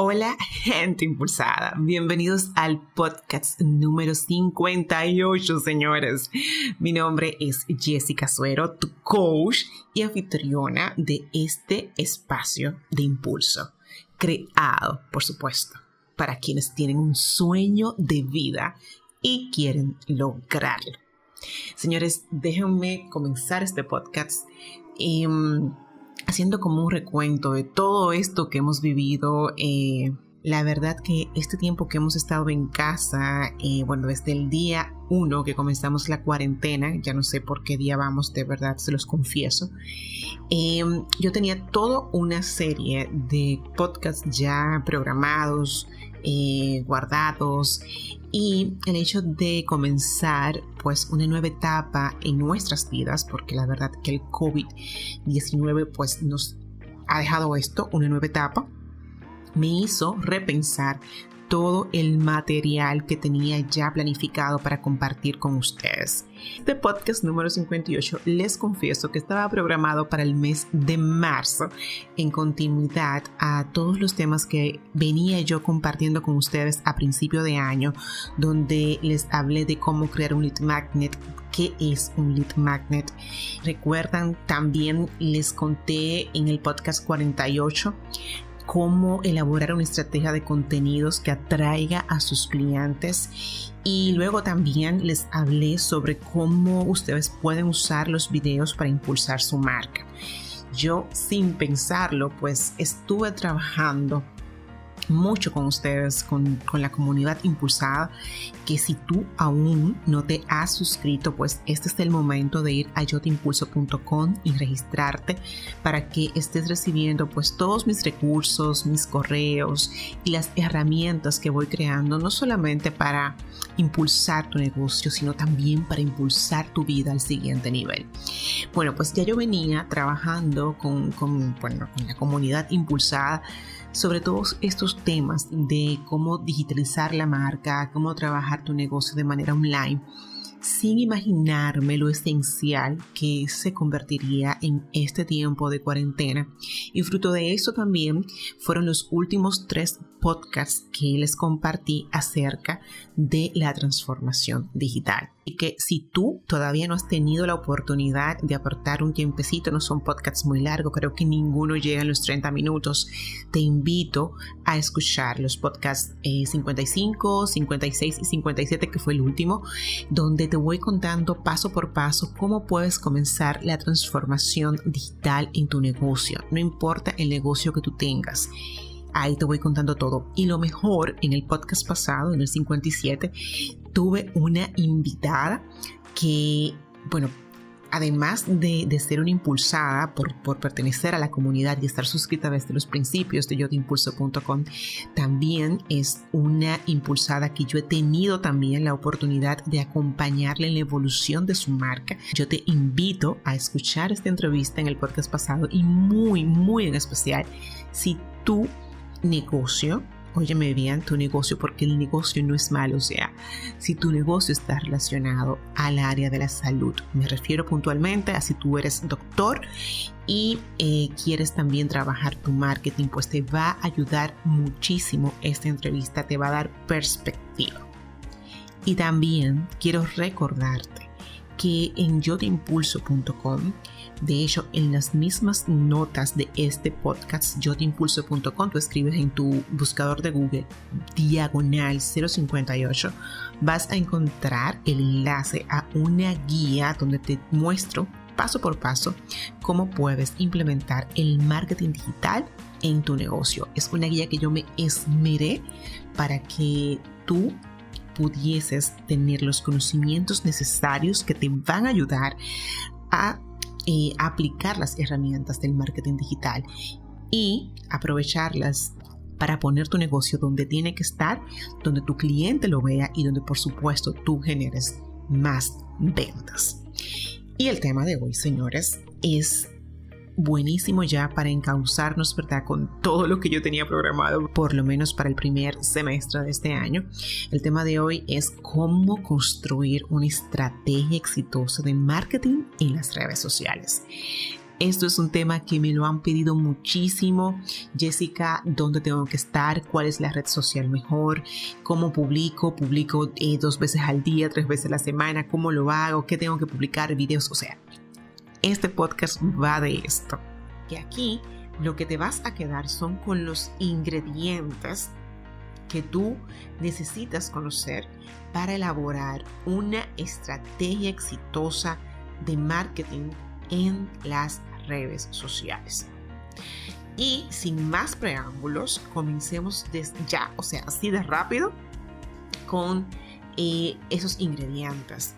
Hola gente impulsada, bienvenidos al podcast número 58 señores. Mi nombre es Jessica Suero, tu coach y anfitriona de este espacio de impulso, creado por supuesto para quienes tienen un sueño de vida y quieren lograrlo. Señores, déjenme comenzar este podcast. Em, haciendo como un recuento de todo esto que hemos vivido. Eh, la verdad que este tiempo que hemos estado en casa, eh, bueno, desde el día uno que comenzamos la cuarentena, ya no sé por qué día vamos, de verdad, se los confieso, eh, yo tenía toda una serie de podcasts ya programados, guardados. Y el hecho de comenzar pues una nueva etapa en nuestras vidas, porque la verdad que el COVID-19 pues nos ha dejado esto, una nueva etapa, me hizo repensar todo el material que tenía ya planificado para compartir con ustedes. Este podcast número 58 les confieso que estaba programado para el mes de marzo en continuidad a todos los temas que venía yo compartiendo con ustedes a principio de año, donde les hablé de cómo crear un lead magnet, qué es un lead magnet. Recuerdan, también les conté en el podcast 48 cómo elaborar una estrategia de contenidos que atraiga a sus clientes y luego también les hablé sobre cómo ustedes pueden usar los videos para impulsar su marca. Yo sin pensarlo pues estuve trabajando mucho con ustedes, con, la comunidad impulsada, que si tú aún no te has suscrito, pues este es el momento de ir a yotimpulso.com y registrarte para que estés recibiendo pues todos mis recursos, mis correos y las herramientas que voy creando, no solamente para impulsar tu negocio, sino también para impulsar tu vida al siguiente nivel. Bueno, pues ya yo venía trabajando con, con, bueno, con la comunidad impulsada sobre todos estos temas de cómo digitalizar la marca, cómo trabajar tu negocio de manera online sin imaginarme lo esencial que se convertiría en este tiempo de cuarentena. Y fruto de eso también fueron los últimos tres podcasts que les compartí acerca de la transformación digital. Y que si tú todavía no has tenido la oportunidad de aportar un tiempecito, no son podcasts muy largos, creo que ninguno llega a los 30 minutos, te invito a escuchar los podcasts 55, eh, 56 y 57, que fue el último, donde te voy contando paso por paso cómo puedes comenzar la transformación digital en tu negocio, no importa el negocio que tú tengas. Ahí te voy contando todo. Y lo mejor, en el podcast pasado, en el 57, tuve una invitada que, bueno, además de, ser una impulsada por, pertenecer a la comunidad y estar suscrita desde los principios de yotimpulso.com, también es una impulsada que yo he tenido también la oportunidad de acompañarle en la evolución de su marca. Yo te invito a escuchar esta entrevista en el podcast pasado y muy, muy en especial si tú negocio, óyeme bien, tu negocio, porque el negocio no es malo, o sea, si tu negocio está relacionado al área de la salud, me refiero puntualmente a si tú eres doctor y eh, quieres también trabajar tu marketing, pues te va a ayudar muchísimo esta entrevista, te va a dar perspectiva. Y también quiero recordarte que en yotimpulso.com de hecho, en las mismas notas de este podcast, yotimpulso.com, tú escribes en tu buscador de Google diagonal 058, vas a encontrar el enlace a una guía donde te muestro paso por paso cómo puedes implementar el marketing digital en tu negocio. Es una guía que yo me esmeré para que tú pudieses tener los conocimientos necesarios que te van a ayudar a eh, aplicar las herramientas del marketing digital y aprovecharlas para poner tu negocio donde tiene que estar, donde tu cliente lo vea y donde por supuesto tú generes más ventas. Y el tema de hoy, señores, es buenísimo ya para encauzarnos, ¿verdad? Con todo lo que yo tenía programado, por lo menos para el primer semestre de este año. El tema de hoy es cómo construir una estrategia exitosa de marketing en las redes sociales. Esto es un tema que me lo han pedido muchísimo. Jessica, ¿dónde tengo que estar? ¿Cuál es la red social mejor? ¿Cómo publico? ¿Publico eh, dos veces al día, tres veces a la semana? ¿Cómo lo hago? ¿Qué tengo que publicar? Videos. O sea, este podcast va de esto. Y aquí lo que te vas a quedar son con los ingredientes que tú necesitas conocer para elaborar una estrategia exitosa de marketing en las redes sociales. Y sin más preámbulos, comencemos desde ya, o sea, así de rápido, con eh, esos ingredientes.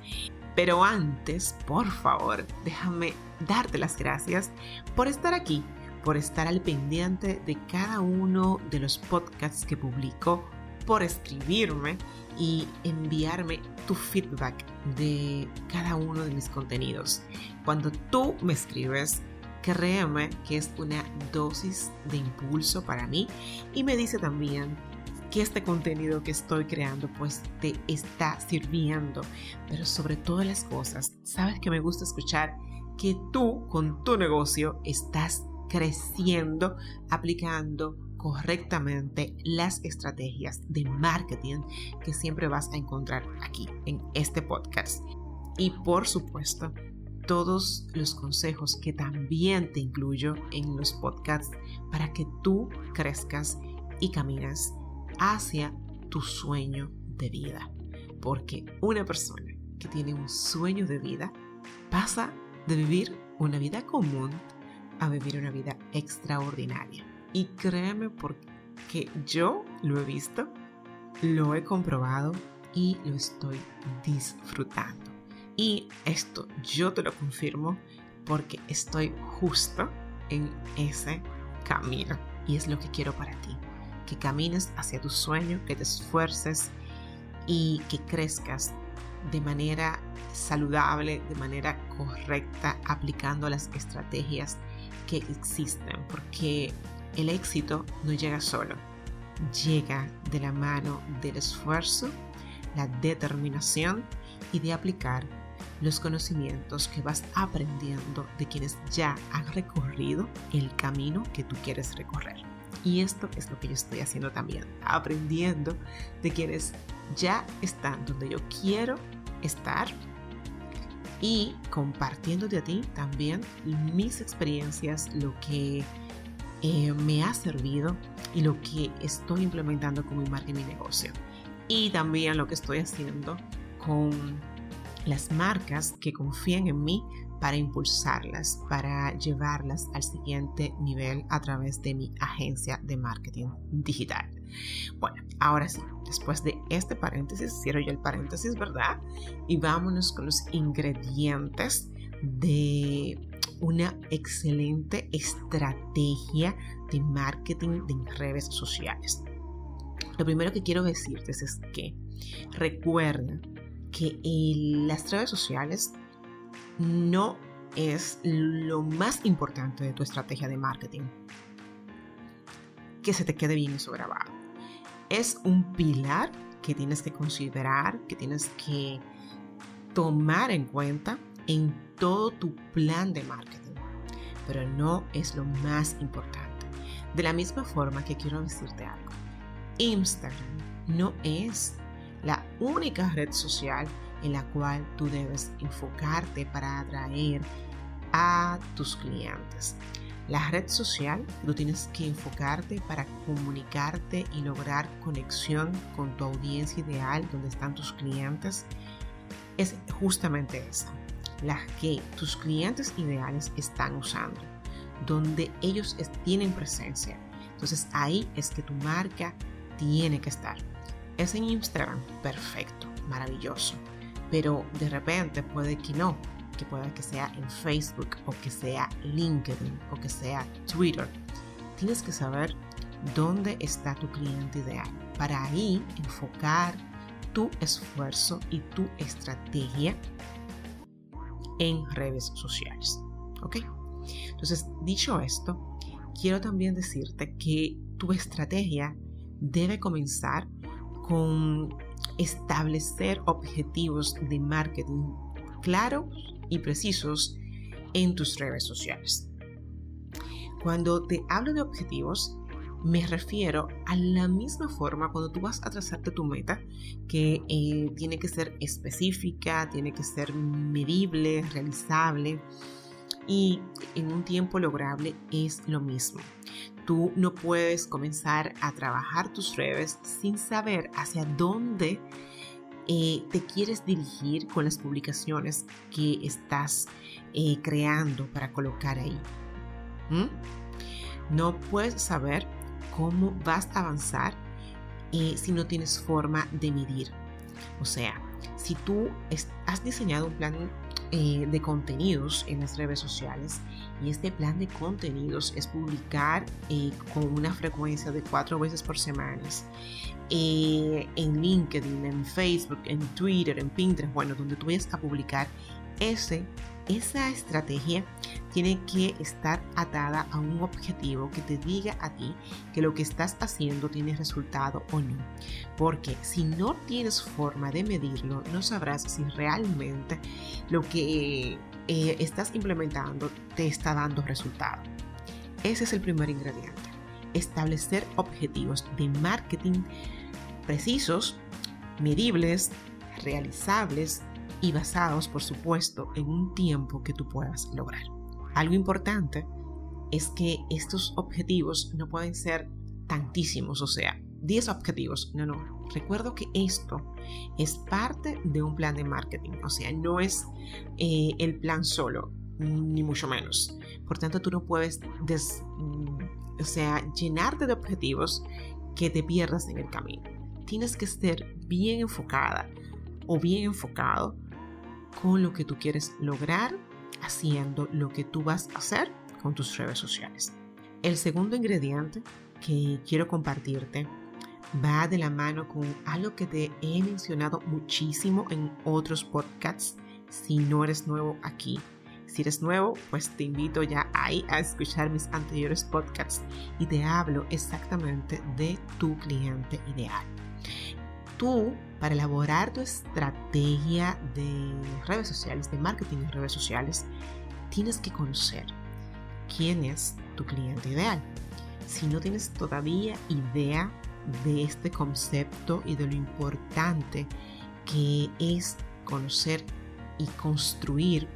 Pero antes, por favor, déjame darte las gracias por estar aquí, por estar al pendiente de cada uno de los podcasts que publico, por escribirme y enviarme tu feedback de cada uno de mis contenidos. Cuando tú me escribes, créeme que es una dosis de impulso para mí y me dice también que este contenido que estoy creando pues te está sirviendo. Pero sobre todas las cosas, sabes que me gusta escuchar que tú con tu negocio estás creciendo aplicando correctamente las estrategias de marketing que siempre vas a encontrar aquí en este podcast. Y por supuesto, todos los consejos que también te incluyo en los podcasts para que tú crezcas y caminas hacia tu sueño de vida. Porque una persona que tiene un sueño de vida pasa de vivir una vida común a vivir una vida extraordinaria. Y créeme porque yo lo he visto, lo he comprobado y lo estoy disfrutando. Y esto yo te lo confirmo porque estoy justo en ese camino. Y es lo que quiero para ti. Que camines hacia tu sueño, que te esfuerces y que crezcas de manera saludable, de manera correcta, aplicando las estrategias que existen. Porque el éxito no llega solo, llega de la mano del esfuerzo, la determinación y de aplicar los conocimientos que vas aprendiendo de quienes ya han recorrido el camino que tú quieres recorrer. Y esto es lo que yo estoy haciendo también, aprendiendo de quienes ya están donde yo quiero estar y compartiéndote a ti también mis experiencias, lo que eh, me ha servido y lo que estoy implementando con mi marca y mi negocio. Y también lo que estoy haciendo con las marcas que confían en mí para impulsarlas, para llevarlas al siguiente nivel a través de mi agencia de marketing digital. Bueno, ahora sí, después de este paréntesis, cierro yo el paréntesis, ¿verdad? Y vámonos con los ingredientes de una excelente estrategia de marketing de redes sociales. Lo primero que quiero decirte es que recuerda que las redes sociales no es lo más importante de tu estrategia de marketing. Que se te quede bien eso grabado. Es un pilar que tienes que considerar, que tienes que tomar en cuenta en todo tu plan de marketing, pero no es lo más importante. De la misma forma que quiero decirte algo, Instagram no es la única red social en la cual tú debes enfocarte para atraer a tus clientes. La red social tú tienes que enfocarte para comunicarte y lograr conexión con tu audiencia ideal, donde están tus clientes. Es justamente esa las que tus clientes ideales están usando, donde ellos tienen presencia. Entonces ahí es que tu marca tiene que estar. Es en Instagram, perfecto, maravilloso. Pero de repente puede que no, que pueda que sea en Facebook o que sea LinkedIn o que sea Twitter. Tienes que saber dónde está tu cliente ideal para ahí enfocar tu esfuerzo y tu estrategia en redes sociales. ¿Ok? Entonces, dicho esto, quiero también decirte que tu estrategia debe comenzar con establecer objetivos de marketing claros y precisos en tus redes sociales. Cuando te hablo de objetivos, me refiero a la misma forma cuando tú vas a trazarte tu meta, que eh, tiene que ser específica, tiene que ser medible, realizable y en un tiempo lograble es lo mismo. Tú no puedes comenzar a trabajar tus redes sin saber hacia dónde eh, te quieres dirigir con las publicaciones que estás eh, creando para colocar ahí. ¿Mm? No puedes saber cómo vas a avanzar eh, si no tienes forma de medir. O sea, si tú has diseñado un plan de contenidos en las redes sociales y este plan de contenidos es publicar eh, con una frecuencia de cuatro veces por semana en LinkedIn, en Facebook, en Twitter, en Pinterest, bueno, donde tú vayas a publicar ese esa estrategia tiene que estar atada a un objetivo que te diga a ti que lo que estás haciendo tiene resultado o no. Porque si no tienes forma de medirlo, no sabrás si realmente lo que eh, estás implementando te está dando resultado. Ese es el primer ingrediente. Establecer objetivos de marketing precisos, medibles, realizables y basados, por supuesto, en un tiempo que tú puedas lograr. Algo importante es que estos objetivos no pueden ser tantísimos, o sea, 10 objetivos. No, no. Recuerdo que esto es parte de un plan de marketing, o sea, no es eh, el plan solo, ni mucho menos. Por tanto, tú no puedes o sea, llenarte de objetivos que te pierdas en el camino. Tienes que ser bien enfocada o bien enfocado con lo que tú quieres lograr haciendo lo que tú vas a hacer con tus redes sociales. El segundo ingrediente que quiero compartirte va de la mano con algo que te he mencionado muchísimo en otros podcasts si no eres nuevo aquí. Si eres nuevo, pues te invito ya ahí a escuchar mis anteriores podcasts y te hablo exactamente de tu cliente ideal tú, para elaborar tu estrategia de redes sociales, de marketing en redes sociales, tienes que conocer quién es tu cliente ideal. Si no tienes todavía idea de este concepto y de lo importante que es conocer y construir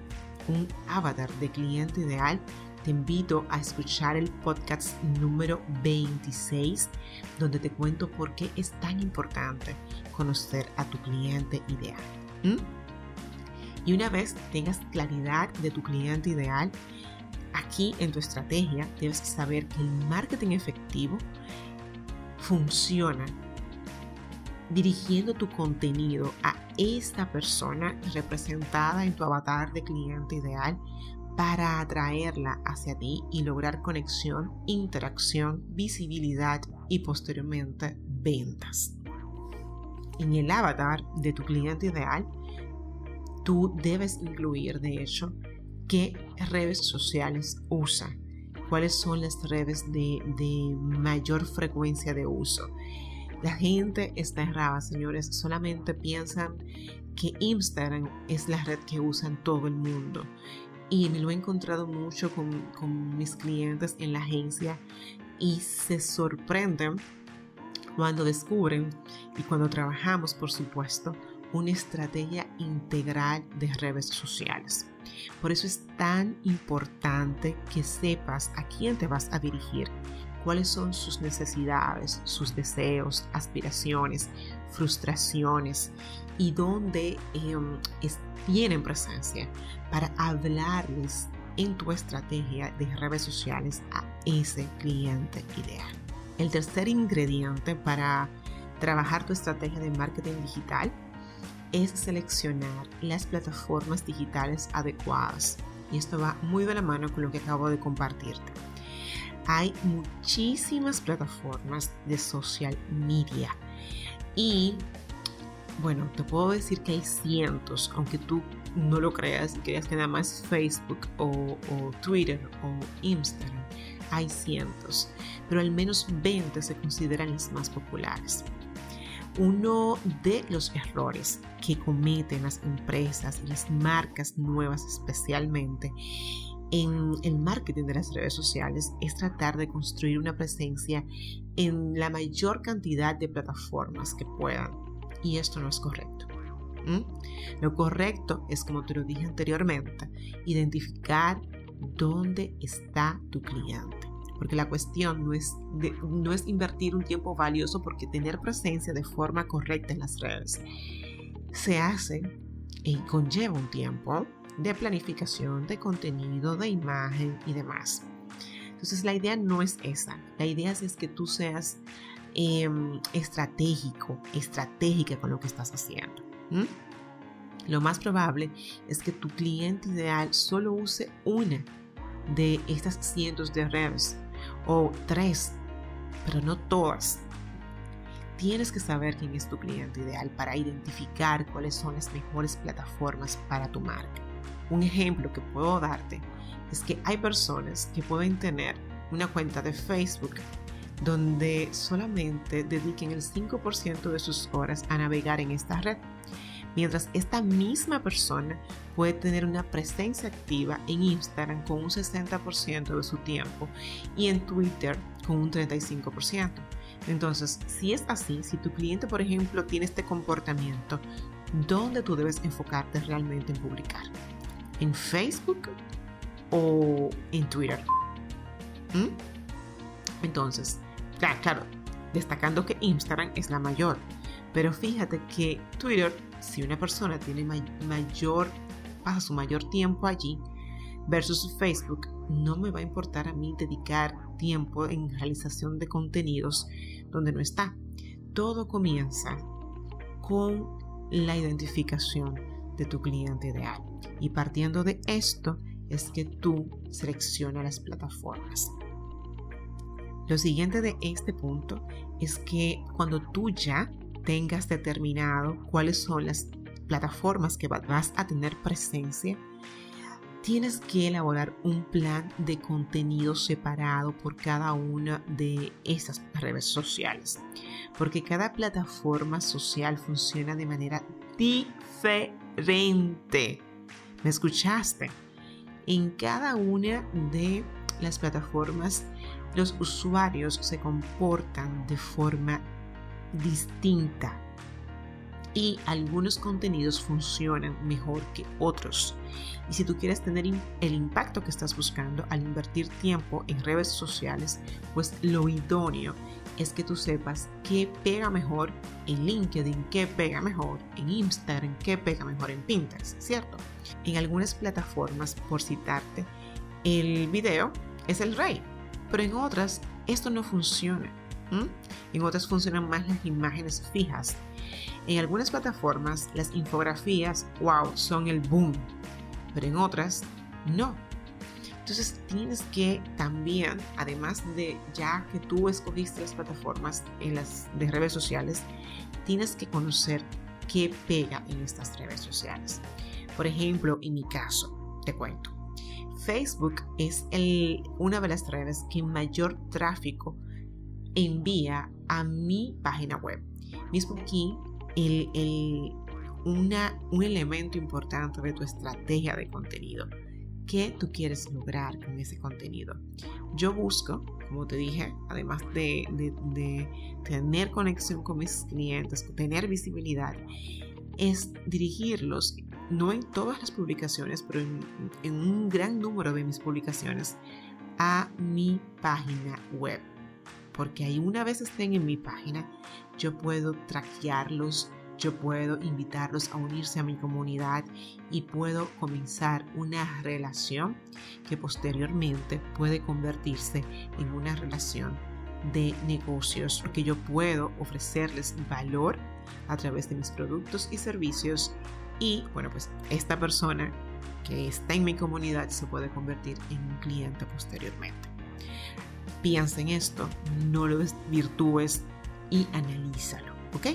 un avatar de cliente ideal, te invito a escuchar el podcast número 26, donde te cuento por qué es tan importante conocer a tu cliente ideal. Y una vez tengas claridad de tu cliente ideal, aquí en tu estrategia debes saber que el marketing efectivo funciona dirigiendo tu contenido a esta persona representada en tu avatar de cliente ideal para atraerla hacia ti y lograr conexión, interacción, visibilidad y posteriormente ventas. En el avatar de tu cliente ideal, tú debes incluir, de hecho, qué redes sociales usa, cuáles son las redes de, mayor frecuencia de uso. La gente está errada, señores, solamente piensan que Instagram es la red que usan todo el mundo y me lo he encontrado mucho con, mis clientes en la agencia y se sorprenden cuando descubren y cuando trabajamos, por supuesto, una estrategia integral de redes sociales. Por eso es tan importante que sepas a quién te vas a dirigir, cuáles son sus necesidades, sus deseos, aspiraciones, frustraciones y dónde em, tienen presencia para hablarles en tu estrategia de redes sociales a ese cliente ideal. El tercer ingrediente para trabajar tu estrategia de marketing digital es seleccionar las plataformas digitales adecuadas. Y esto va muy de la mano con lo que acabo de compartirte. Hay muchísimas plataformas de social media y bueno, te puedo decir que hay cientos, aunque tú no lo creas y creas que nada más Facebook o, Twitter o Instagram. Hay cientos, pero al menos 20 se consideran las más populares. Uno de los errores que cometen las empresas las marcas nuevas especialmente en el marketing de las redes sociales es tratar de construir una presencia en la mayor cantidad de plataformas que puedan. Y esto no es correcto. Lo correcto es, como te lo dije anteriormente, identificar dónde está tu cliente. Porque la cuestión no es, no es invertir un tiempo valioso porque tener presencia de forma correcta en las redes se hace y conlleva un tiempo de planificación, de contenido, de imagen y demás. Entonces la idea no es esa. La idea es que tú seas em, estratégico, estratégica con lo que estás haciendo. Lo más probable es que tu cliente ideal solo use una de estas cientos de redes o tres, pero no todas. Tienes que saber quién es tu cliente ideal para identificar cuáles son las mejores plataformas para tu marca. Un ejemplo que puedo darte es que hay personas que pueden tener una cuenta de Facebook donde solamente dediquen el 5% de sus horas a navegar en esta red, mientras esta misma persona puede tener una presencia activa en Instagram con un 60% de su tiempo y en Twitter con un 35%. Entonces, si es así, si tu cliente, por ejemplo, tiene este comportamiento, ¿dónde tú debes enfocarte realmente en publicar? ¿En Facebook o en Twitter? ¿Mm? Entonces, claro, claro, destacando que Instagram es la mayor, pero fíjate que Twitter, si una persona tiene mayor, pasa su mayor tiempo allí, versus Facebook, no me va a importar a mí dedicar tiempo en realización de contenidos donde no está. Todo comienza con la identificación de tu cliente ideal. Y partiendo de esto es que tú seleccionas las plataformas. Lo siguiente de este punto es que cuando tú ya tengas determinado cuáles son las plataformas que vas a tener presencia, tienes que elaborar un plan de contenido separado por cada una de esas redes sociales, porque cada plataforma social funciona de manera diferente. ¿Me escuchaste? En cada una de las plataformas los usuarios se comportan de forma distinta y algunos contenidos funcionan mejor que otros. Y si tú quieres tener el impacto que estás buscando al invertir tiempo en redes sociales, pues lo idóneo es que tú sepas qué pega mejor en LinkedIn, qué pega mejor en Instagram, qué pega mejor en Pinterest, ¿cierto? En algunas plataformas, por citarte, el video es el rey, pero en otras esto no funciona. En otras funcionan más las imágenes fijas. En algunas plataformas las infografías, wow, son el boom, pero en otras no. Entonces tienes que también, además de ya que tú escogiste las plataformas de redes sociales, tienes que conocer qué pega en estas redes sociales. Por ejemplo, en mi caso, te cuento. Facebook es una de las redes que mayor tráfico envía a mi página web. Mismo aquí, el, el, una, un elemento importante de tu estrategia de contenido. ¿Qué tú quieres lograr con ese contenido? Yo busco, como te dije, además de, de tener conexión con mis clientes, tener visibilidad, es dirigirlos no en todas las publicaciones, pero en, un gran número de mis publicaciones, a mi página web. Porque ahí una vez estén en mi página, yo puedo traquearlos, yo puedo invitarlos a unirse a mi comunidad y puedo comenzar una relación que posteriormente puede convertirse en una relación de negocios, porque yo puedo ofrecerles valor a través de mis productos y servicios y bueno, pues esta persona que está en mi comunidad se puede convertir en un cliente posteriormente. Piensa en esto, no lo desvirtúes y analízalo, ¿ok?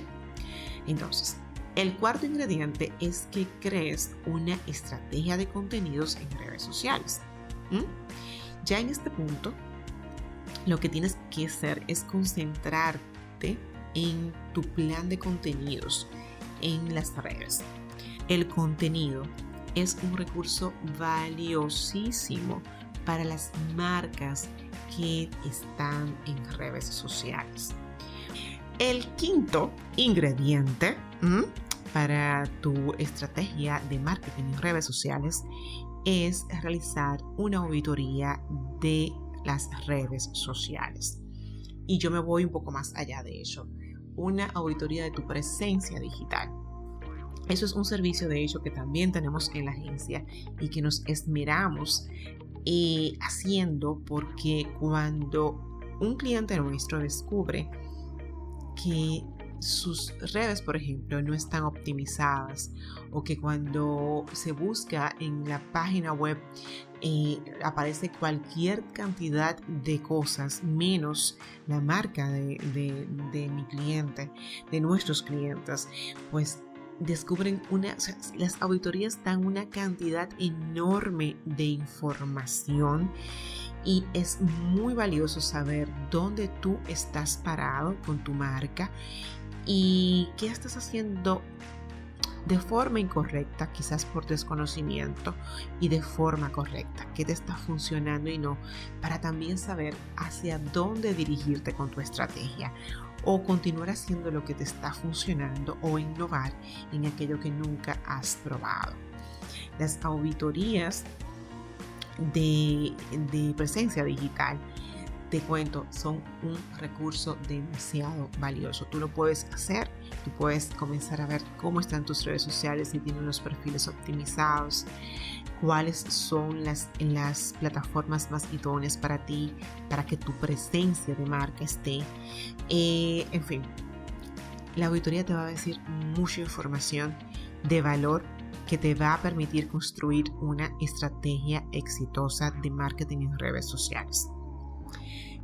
Entonces, El cuarto ingrediente es que crees una estrategia de contenidos en redes sociales. Ya en este punto, lo que tienes que hacer es concentrarte en tu plan de contenidos en las redes. El contenido es un recurso valiosísimo para las marcas que están en redes sociales. El quinto ingrediente para tu estrategia de marketing en redes sociales es realizar una auditoría de las redes sociales. Y yo me voy un poco más allá de eso. Una auditoría de tu presencia digital. Eso es un servicio de hecho que también tenemos en la agencia y que nos esmeramos haciendo porque cuando un cliente nuestro descubre que sus redes, por ejemplo, no están optimizadas o que cuando se busca en la página web eh, aparece cualquier cantidad de cosas menos la marca de, de mi cliente, de nuestros clientes, pues descubren una, las auditorías dan una cantidad enorme de información y es muy valioso saber dónde tú estás parado con tu marca y qué estás haciendo de forma incorrecta, quizás por desconocimiento, y de forma correcta, qué te está funcionando y no, para también saber hacia dónde dirigirte con tu estrategia o continuar haciendo lo que te está funcionando o innovar en aquello que nunca has probado. Las auditorías de, de presencia digital te cuento, son un recurso demasiado valioso. Tú lo puedes hacer, tú puedes comenzar a ver cómo están tus redes sociales, si tienen los perfiles optimizados, cuáles son las, las plataformas más idóneas para ti, para que tu presencia de marca esté. Eh, en fin, la auditoría te va a decir mucha información de valor que te va a permitir construir una estrategia exitosa de marketing en redes sociales.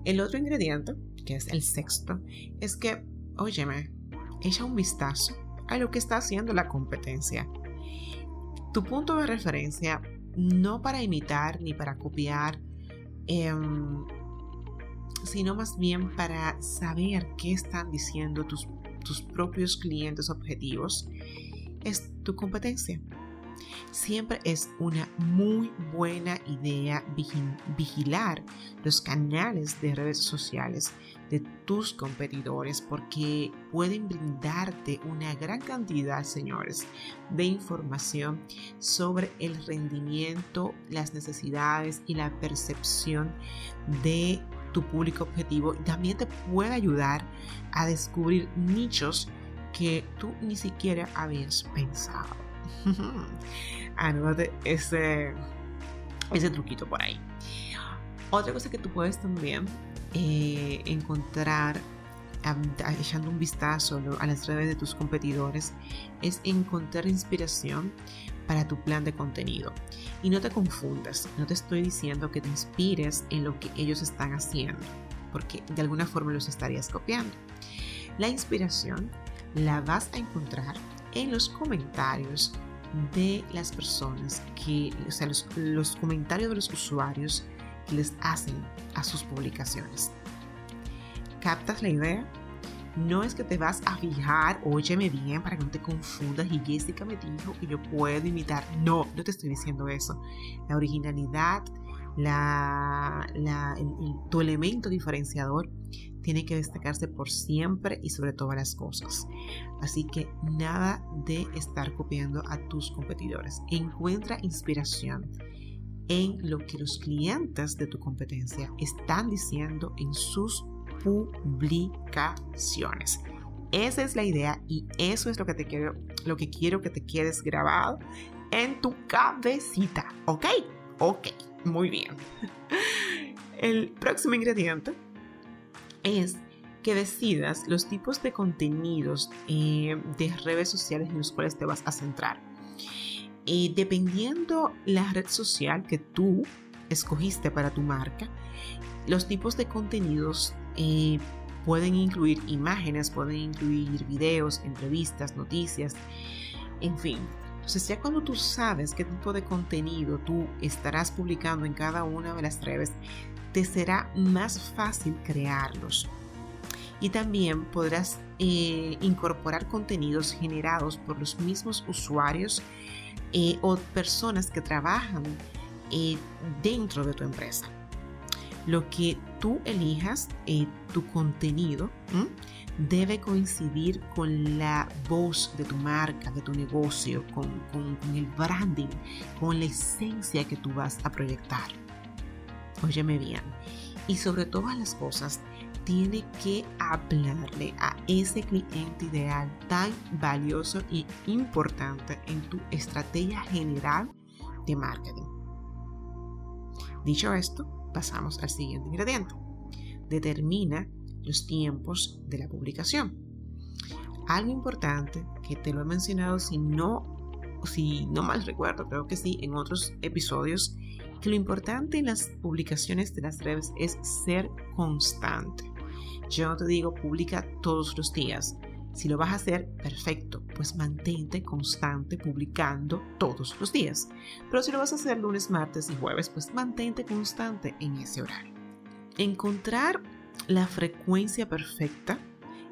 El otro ingrediente, que es el sexto, es que, óyeme, echa un vistazo a lo que está haciendo la competencia. Tu punto de referencia, no para imitar ni para copiar, em, sino más bien para saber qué están diciendo tus, tus propios clientes objetivos, es tu competencia. Siempre es una muy buena idea vigilar los canales de redes sociales de tus competidores porque pueden brindarte una gran cantidad, señores, de información sobre el rendimiento, las necesidades y la percepción de tu público objetivo también te puede ayudar a descubrir nichos que tú ni siquiera habías pensado. Anótate ese, ese truquito por ahí. Otra cosa que tú puedes también eh, encontrar echando un vistazo a las redes de tus competidores es encontrar inspiración para tu plan de contenido. Y no te confundas, no te estoy diciendo que te inspires en lo que ellos están haciendo, porque de alguna forma los estarías copiando. La inspiración la vas a encontrar en los comentarios de las personas que, o sea, los, comentarios de los usuarios que les hacen a sus publicaciones. ¿Captas la idea? No es que te vas a fijar, óyeme bien para que no te confundas y Jessica me dijo que yo puedo imitar. No, no te estoy diciendo eso. La originalidad, tu elemento diferenciador tiene que destacarse por siempre y sobre todas las cosas. Así que nada de estar copiando a tus competidores. Encuentra inspiración en lo que los clientes de tu competencia están diciendo en sus publicaciones. Esa es la idea y eso es lo que te quiero, lo que quiero que te quedes grabado en tu cabecita. ¿Ok? Ok, muy bien. El próximo ingrediente es que decidas los tipos de contenidos eh, de redes sociales en los cuales te vas a centrar. Y dependiendo la red social que tú escogiste para tu marca, los tipos de contenidos eh, Pueden incluir imágenes, pueden incluir videos, entrevistas, noticias, en fin. Entonces ya cuando tú sabes qué tipo de contenido tú estarás publicando en cada una de las redes, te será más fácil crearlos. Y también podrás eh, incorporar contenidos generados por los mismos usuarios eh, o personas que trabajan eh, dentro de tu empresa. Lo que tú elijas, tu contenido, debe coincidir con la voz de tu marca, de tu negocio, con, con, el branding, con la esencia que tú vas a proyectar. Óyeme bien. Y sobre todas las cosas, tiene que hablarle a ese cliente ideal tan valioso y importante en tu estrategia general de marketing. Dicho esto, pasamos al siguiente ingrediente. Determina los tiempos de la publicación. Algo importante que te lo he mencionado si no, si no mal recuerdo, creo que sí, en otros episodios, que lo importante en las publicaciones de las redes es ser constante. Yo no te digo publica todos los días. Si lo vas a hacer, perfecto, pues mantente constante publicando todos los días. Pero si lo vas a hacer lunes, martes y jueves, pues mantente constante en ese horario. Encontrar la frecuencia perfecta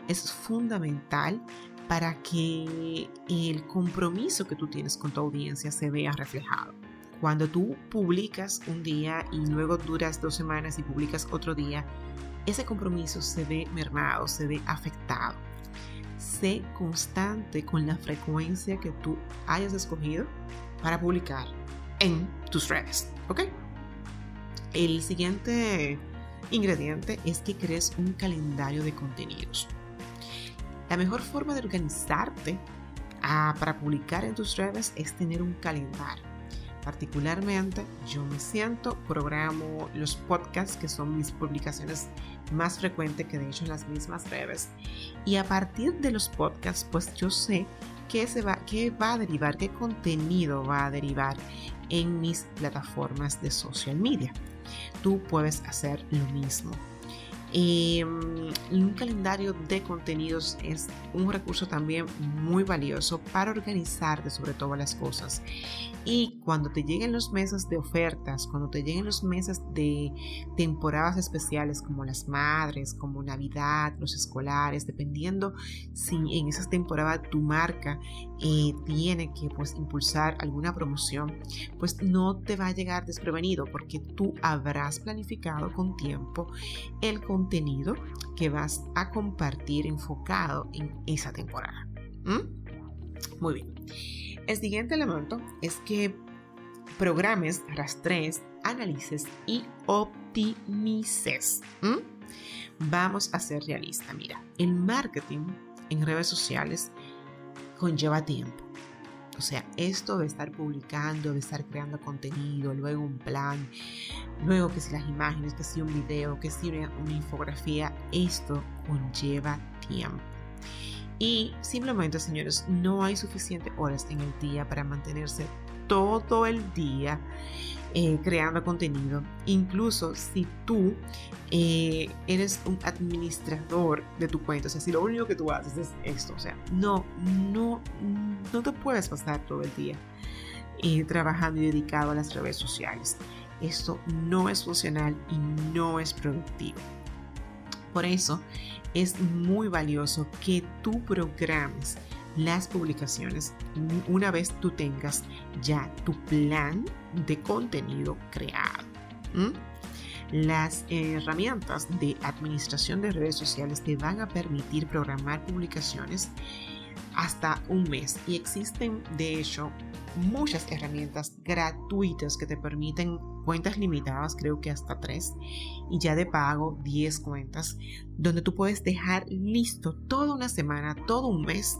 es fundamental para que el compromiso que tú tienes con tu audiencia se vea reflejado. Cuando tú publicas un día y luego duras dos semanas y publicas otro día, ese compromiso se ve mermado, se ve afectado. Sé constante con la frecuencia que tú hayas escogido para publicar en tus redes, ¿ok? El siguiente ingrediente es que crees un calendario de contenidos. La mejor forma de organizarte ah, para publicar en tus redes es tener un calendario. Particularmente yo me siento, programo los podcasts que son mis publicaciones más frecuentes que de hecho en las mismas redes. Y a partir de los podcasts pues yo sé qué, se va, qué va a derivar, qué contenido va a derivar en mis plataformas de social media. Tú puedes hacer lo mismo. Em, un calendario de contenidos es un recurso también muy valioso para organizarte sobre todas las cosas. Y cuando te lleguen los meses de ofertas, cuando te lleguen los meses de temporadas especiales como las madres, como Navidad, los escolares, dependiendo si en esas temporadas tu marca eh, tiene que pues impulsar alguna promoción, pues no te va a llegar desprevenido porque tú habrás planificado con tiempo el contenido contenido que vas a compartir enfocado en esa temporada. Muy bien. El siguiente elemento es que programes, rastrees, analices y optimices. Vamos a ser realistas. Mira, el marketing en redes sociales conlleva tiempo. O sea, esto de estar publicando, de estar creando contenido, luego un plan, luego que si las imágenes, que si un video, que si una, infografía, esto conlleva tiempo. Y simplemente, señores, no hay suficientes horas en el día para mantenerse todo el día eh, creando contenido. Incluso si tú eh, eres un administrador de tu cuenta, o sea, si lo único que tú haces es esto, o sea, no, no, no te puedes pasar todo el día eh, trabajando y dedicado a las redes sociales. Esto no es funcional y no es productivo. Por eso es muy valioso que tú programes las publicaciones una vez tú tengas ya tu plan de contenido creado. Las herramientas de administración de redes sociales te van a permitir programar publicaciones hasta un mes y existen de hecho muchas herramientas gratuitas que te permiten cuentas limitadas, creo que hasta tres, y ya de pago 10 cuentas, donde tú puedes dejar listo toda una semana, todo un mes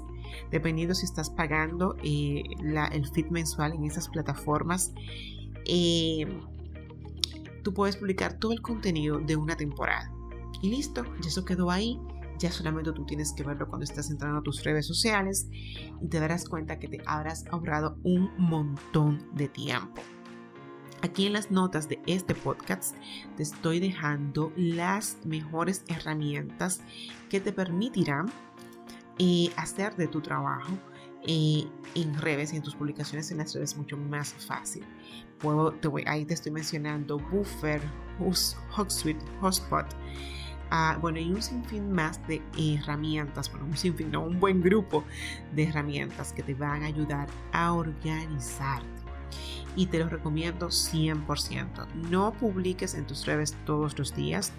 dependiendo si estás pagando eh, el feed mensual en esas plataformas. Eh, tú puedes publicar todo el contenido de una temporada. Y listo, ya eso quedó ahí. Ya solamente tú tienes que verlo cuando estás entrando a tus redes sociales y te darás cuenta que te habrás ahorrado un montón de tiempo. Aquí en las notas de este podcast te estoy dejando las mejores herramientas que te permitirán eh, hacer de tu trabajo eh, en redes y en tus publicaciones en las redes mucho más fácil. Te voy, ahí te estoy mencionando Buffer, HotSuite, Hotspot. Uh, bueno, y un sinfín más de herramientas, bueno, un sinfín, no, un buen grupo de herramientas que te van a ayudar a organizarte y te lo recomiendo 100%. No publiques en tus redes todos los días,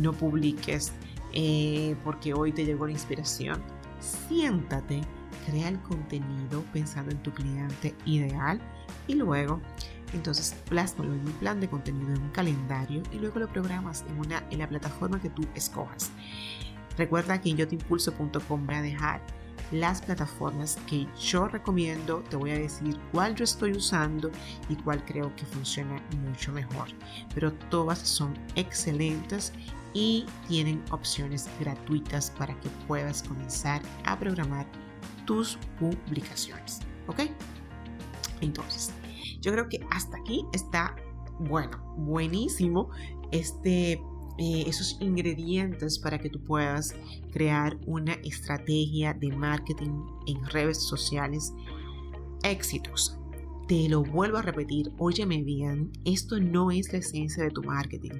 no publiques eh, porque hoy te llegó la inspiración. Siéntate, crea el contenido pensando en tu cliente ideal y luego entonces plásmalo en un plan de contenido en un calendario y luego lo programas en, una, en la plataforma que tú escojas. Recuerda que en yotimpulso.com voy a dejar las plataformas que yo recomiendo, te voy a decir cuál yo estoy usando y cuál creo que funciona mucho mejor. Pero todas son excelentes y tienen opciones gratuitas para que puedas comenzar a programar tus publicaciones. ¿Ok? Entonces, yo creo que hasta aquí está bueno, buenísimo este eh, esos ingredientes para que tú puedas crear una estrategia de marketing en redes sociales exitosa. Te lo vuelvo a repetir, óyeme bien, esto no es la esencia de tu marketing.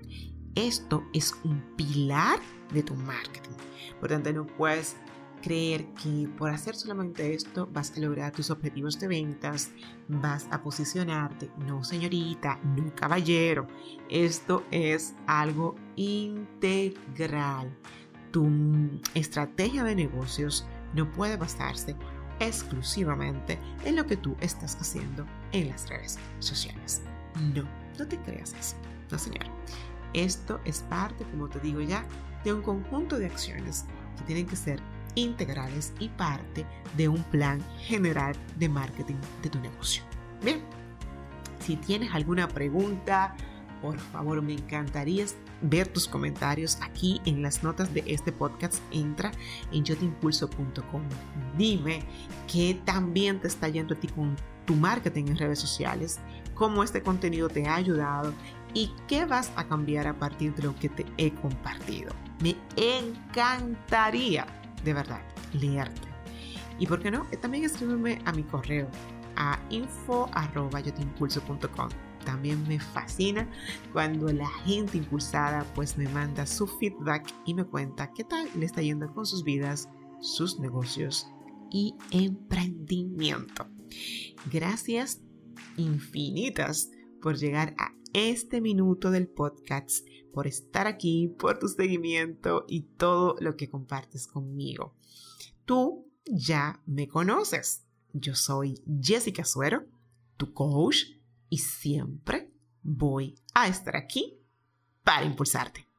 Esto es un pilar de tu marketing. Por tanto, no puedes creer que por hacer solamente esto vas a lograr tus objetivos de ventas, vas a posicionarte. No, señorita, no, caballero. Esto es algo integral. Tu estrategia de negocios no puede basarse exclusivamente en lo que tú estás haciendo en las redes sociales. No, no te creas eso. No, señor. Esto es parte, como te digo ya, de un conjunto de acciones que tienen que ser integrales y parte de un plan general de marketing de tu negocio. Bien, si tienes alguna pregunta, por favor, me encantaría ver tus comentarios aquí en las notas de este podcast. Entra en yotimpulso.com. Dime qué también te está yendo a ti con tu marketing en redes sociales, cómo este contenido te ha ayudado y qué vas a cambiar a partir de lo que te he compartido. Me encantaría de verdad, leerte. Y por qué no, también escríbeme a mi correo a info.yotimpulso.com. También me fascina cuando la gente impulsada pues me manda su feedback y me cuenta qué tal le está yendo con sus vidas, sus negocios y emprendimiento. Gracias infinitas por llegar a este minuto del podcast, por estar aquí, por tu seguimiento y todo lo que compartes conmigo. Tú ya me conoces. Yo soy Jessica Suero, tu coach, y siempre voy a estar aquí para impulsarte.